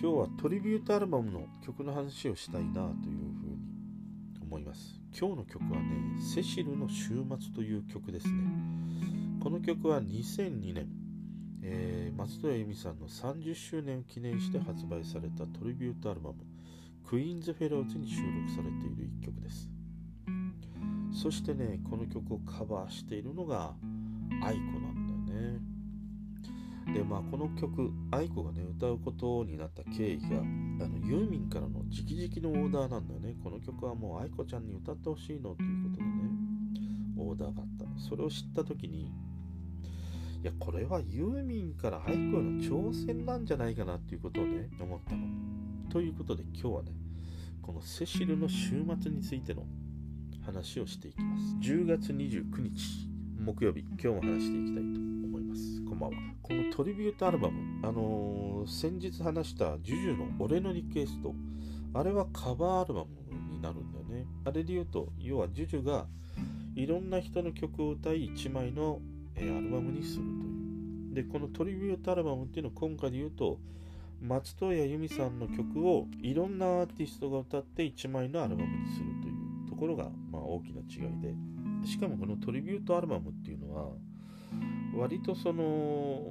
今日はトリビュートアルバムの曲の話をしたいなというふうに思います。今日の曲はね「セシルの週末」という曲ですね。この曲は2002年、えー、松任谷由実さんの30周年を記念して発売されたトリビュートアルバム「クイーンズ・フェローズ」に収録されている一曲です。そしてねこの曲をカバーしているのが愛子なんだよね。でまあこの曲愛子がね歌うことになった経緯があのユーミンからの直々のオーダーなんだよね。この曲はもう愛子ちゃんに歌ってほしいのということでねオーダーがあった。それを知った時にいやこれはユーミンから愛子への挑戦なんじゃないかなっていうことをね思ったの。ということで今日はねこのセシルの週末についての話をしていきます。10月29日木曜日今日も話していきたいと思います。こんばんは。このトリビュートアルバムあのー、先日話したジュジュの俺のリクエストあれはカバーアルバムになるんだよね。あれで言うと要はジュジュがいろんな人の曲を歌い1枚の、えー、アルバムにするという。でこのトリビュートアルバムっていうのを今回で言うと松任谷由実さんの曲をいろんなアーティストが歌って1枚のアルバムにするという。ところが、まあ、大きな違いで。しかもこのトリビュートアルバムっていうのは割とその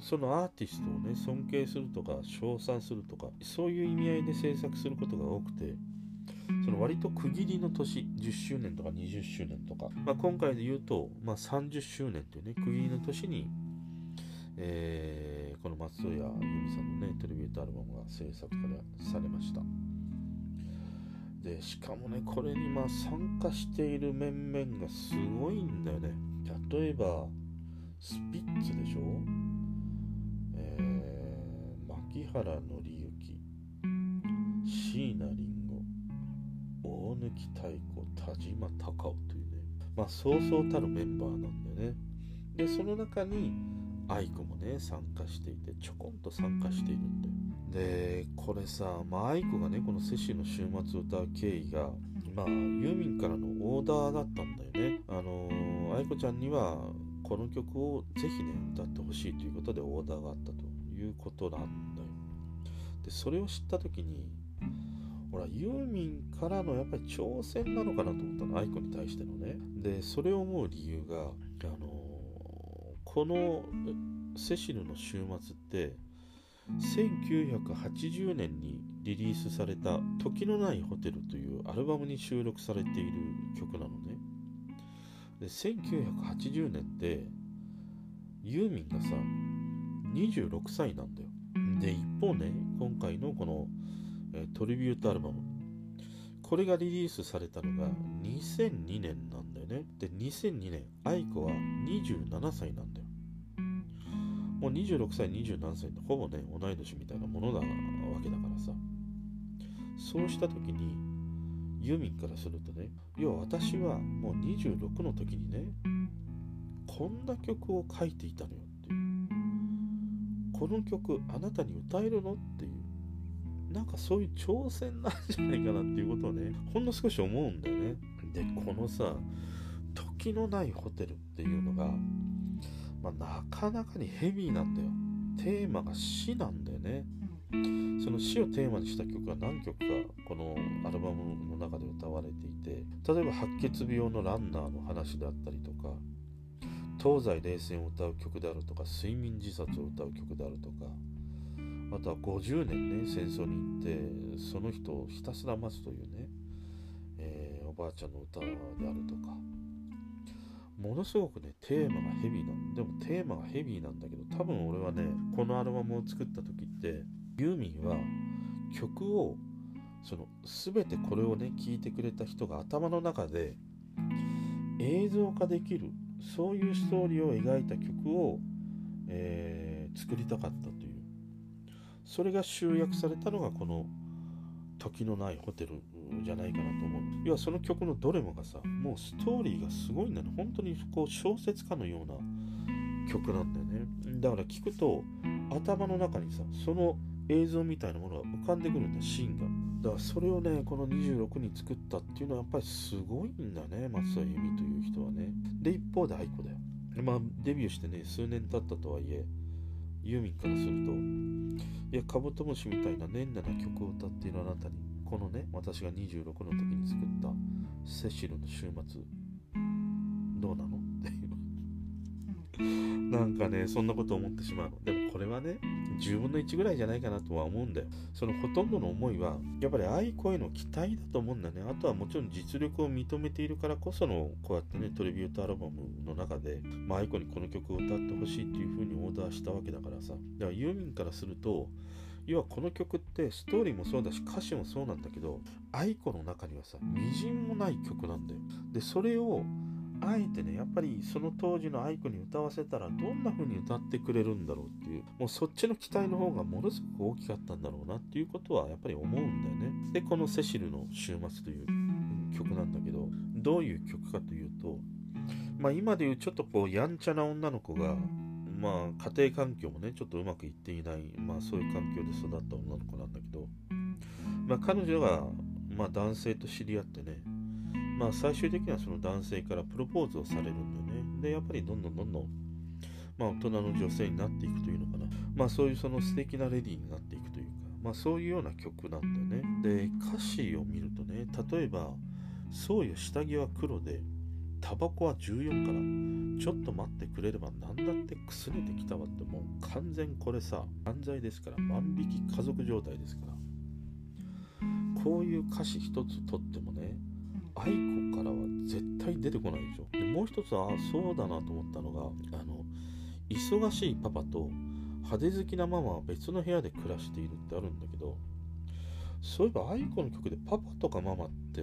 そのアーティストをね尊敬するとか称賛するとかそういう意味合いで制作することが多くてその割と区切りの年10周年とか20周年とか、まあ、今回で言うと、まあ、30周年というね区切りの年に、えー、この松任谷由実さんのねトリビュートアルバムが制作されました。でしかもねこれにまあ参加している面々がすごいんだよね例えばスピッツでしょ？えー、牧原紀之椎名林檎大貫太鼓田島隆夫というねまあそうそうたるメンバーなんだよね。でその中に愛子もね参加していてちょこんと参加しているんだよ。でこれさ、まあ、愛子がねこの「セシの週末」を歌う経緯がまあユーミンからのオーダーだったんだよね。あのー、愛子ちゃんにはこの曲をぜひね歌ってほしいということでオーダーがあったということなんだよ。でそれを知った時にほらユーミンからのやっぱり挑戦なのかなと思ったの。愛子に対してのね。でそれを思う理由があのー、このセシルの週末って1980年にリリースされた「時のないホテル」というアルバムに収録されている曲なのね。で1980年ってユーミンがさ26歳なんだよ。で一方ね今回のこの、えトリビュートアルバム。これがリリースされたのが2002年なんだよね。で2002年愛子は27歳なんだよ。もう26歳、27歳ってほぼね、同い年みたいなものなわけだからさ。そうした時に、ユーミンからするとね、要は私はもう26の時にね、こんな曲を書いていたのよっていう。この曲、あなたに歌えるのっていう。なんかそういう挑戦なんじゃないかなっていうことをね、ほんの少し思うんだよね。で、このさ、時のないホテルっていうのが、まあ、なかなかにヘビーなんだよ。テーマが死なんだよね。その死をテーマにした曲が何曲かこのアルバムの中で歌われていて例えば白血病のランナーの話であったりとか東西冷戦を歌う曲であるとか睡眠自殺を歌う曲であるとかあとは50年ね戦争に行ってその人をひたすら待つというね、えー、おばあちゃんの歌であるとかものすごくね、テーマがヘビーなの。でもテーマがヘビーなんだけど、多分俺はね、このアルバムを作った時って、ユーミンは曲を、その全てこれをね、聴いてくれた人が頭の中で映像化できる、そういうストーリーを描いた曲を、えー、作りたかったという。それが集約されたのがこの時のないホテルじゃないかなと思う。要はその曲のどれもがさ、もうストーリーがすごいんだね。本当にこう小説家のような曲なんだよね。だから聞くと頭の中にさ、その映像みたいなものが浮かんでくるんだ、シーンが。だからそれをね、この26に作ったっていうのはやっぱりすごいんだね、松田由美という人はね。で、一方で愛子だよ。まあデビューしてね、数年経ったとはいえ、ユーミンからするといやカブトムシみたいな年々な曲を歌っているあなたにこのね私が26の時に作ったセシルの週末どうなの？って なんかねそんなこと思ってしまう。のでもこれはね10分の1ぐらいじゃないかなとは思うんだよ。そのほとんどの思いはやっぱり愛子への期待だと思うんだね。あとはもちろん実力を認めているからこそのこうやってねトリビュートアルバムの中で、まあ、愛子にこの曲を歌ってほしいっていう風にオーダーしたわけだからさ。だからユーミンからすると要はこの曲ってストーリーもそうだし歌詞もそうなんだけど愛子の中にはさみじんもない曲なんだよ。でそれをあえてねやっぱりその当時の愛子に歌わせたらどんな風に歌ってくれるんだろうっていうもうそっちの期待の方がものすごく大きかったんだろうなっていうことはやっぱり思うんだよね。でこの「セシルの週末」という曲なんだけどどういう曲かというとまあ今でいうちょっとこうやんちゃな女の子がまあ家庭環境もねちょっとうまくいっていないまあそういう環境で育った女の子なんだけどまあ彼女がまあ男性と知り合ってねまあ最終的にはその男性からプロポーズをされるんだよね。で、やっぱりどんどんどんどん、まあ大人の女性になっていくというのかな。まあそういうその素敵なレディーになっていくというか、まあそういうような曲なんだよね。で、歌詞を見るとね、例えば、そうよ、下着は黒で、タバコは14から、ちょっと待ってくれれば何だってくすねてきたわって、もう完全これさ、犯罪ですから、万引き家族状態ですから。こういう歌詞一つとってもね、愛子からは絶対出てこないでしょ。でもう一つはあそうだなと思ったのがあの忙しいパパと派手好きなママは別の部屋で暮らしているってあるんだけどそういえば愛子の曲でパパとかママって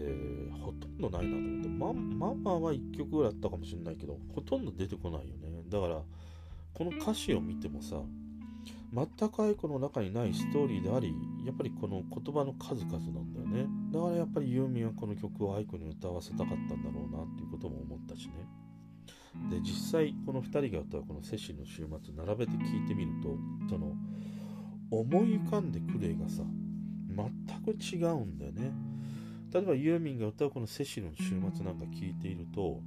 ほとんどないなと思ってマママは1曲ぐらいあったかもしれないけどほとんど出てこないよね。だからこの歌詞を見てもさ全く愛子の中にないストーリーでありやっぱりこの言葉の数々なんだよね。だからやっぱりユーミンはこの曲を愛子に歌わせたかったんだろうなっていうことも思ったしね。で実際この2人が歌うこの「セシの週末」並べて聞いてみるとその思い浮かんでくる絵がさ全く違うんだよね。例えばユーミンが歌うこの「セシの週末」なんか聞いていると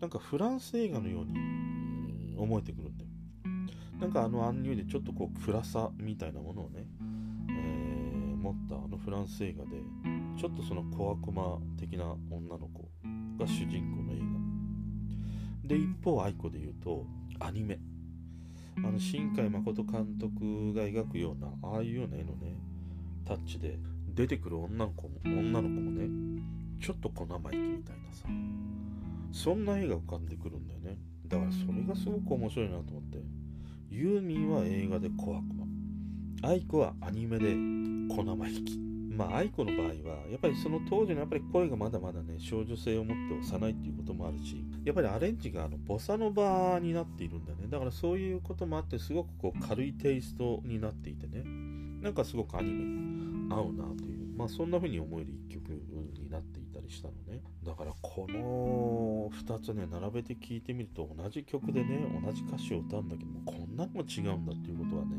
なんかフランス映画のように思えてくるんだよ。なんかあのアンニュイでちょっとこう暗さみたいなものをね、えー、持ったあのフランス映画でちょっとその小悪魔的な女の子が主人公の映画。で一方愛子で言うとアニメ。あの新海誠監督が描くようなああいうような絵のねタッチで出てくる女の子も女の子もねちょっと小生意気みたいなさ。そんな絵が浮かんでくるんだよね。だからそれがすごく面白いなと思って。ユーミンは映画で小悪魔。愛子はアニメで小生意気。まあ愛子の場合はやっぱりその当時のやっぱり声がまだまだね少女性を持って幼いっていうこともあるしやっぱりアレンジがあのボサノバになっているんだね。だからそういうこともあってすごくこう軽いテイストになっていてね。なんかすごくアニメに合うなというまあそんな風に思える一曲になっていたりしたのね。だからこの2つね並べて聴いてみると同じ曲でね同じ歌詞を歌うんだけどもこんなのも違うんだっていうことはね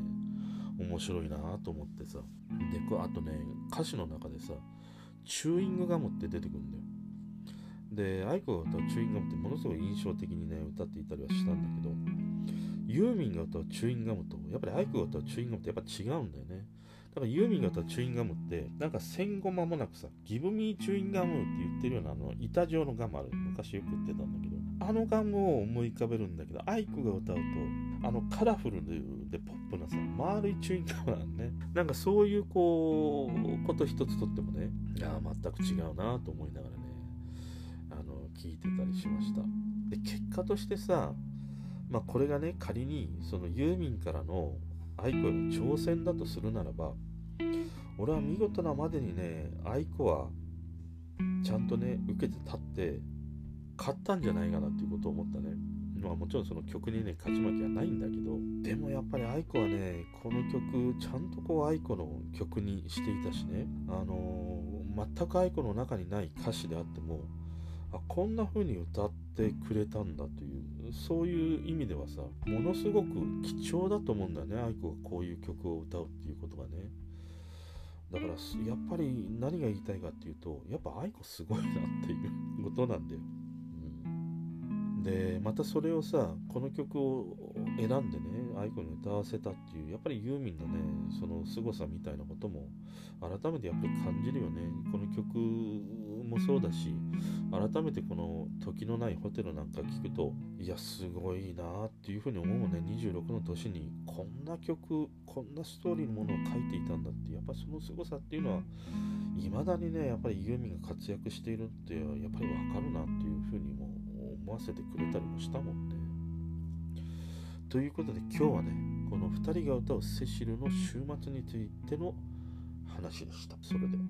面白いなと思ってさ。であとね歌詞の中でさチューイングガムって出てくるんだよ。で愛子が歌うチューイングガムってものすごい印象的にね歌っていたりはしたんだけどユーミンが歌うチューインガムとやっぱり愛子が歌うチューインガムってやっぱ違うんだよね。だからユーミンが歌うチューインガムってなんか戦後間もなくさギブミーチューインガムって言ってるようなあの板状のガムある。昔よく言ってたんだけど。あのガムを思い浮かべるんだけど愛子が歌うとあのカラフルでポップなさ丸いチューイングガムなんね。なんかそういうこうこと一つとってもねいや全く違うなと思いながらねあの聞いてたりしました。で結果としてさまあこれがね仮にそのユーミンからの愛子への挑戦だとするならば俺は見事なまでにね愛子はちゃんとね受けて立って勝ったんじゃないかなっていうことを思ったね。まあもちろんその曲にね勝ち負けはないんだけどでもやっぱり愛子はねこの曲ちゃんとこう愛子の曲にしていたしね。あのー、全く愛子の中にない歌詞であってもあこんな風に歌ってくれたんだというそういう意味ではさものすごく貴重だと思うんだよね愛子がこういう曲を歌うっていうことがね。だからやっぱり何が言いたいかっていうとやっぱ愛子すごいなっていうことなんだよ、でまたそれをさこの曲を選んでね愛子に歌わせたっていうやっぱりユーミンのねその凄さみたいなことも改めてやっぱり感じるよね。この曲もそうだし改めてこの「時のないホテル」なんか聞くといやすごいなっていうふうに思うね。26の年にこんな曲こんなストーリーのものを書いていたんだってやっぱその凄さっていうのはいまだにねやっぱりユーミンが活躍しているってやっぱりわかるなっていうふうにも思わせてくれたりもしたもんね。ということで今日はねこの2人が歌うセシルの週末についての話でした。それでは。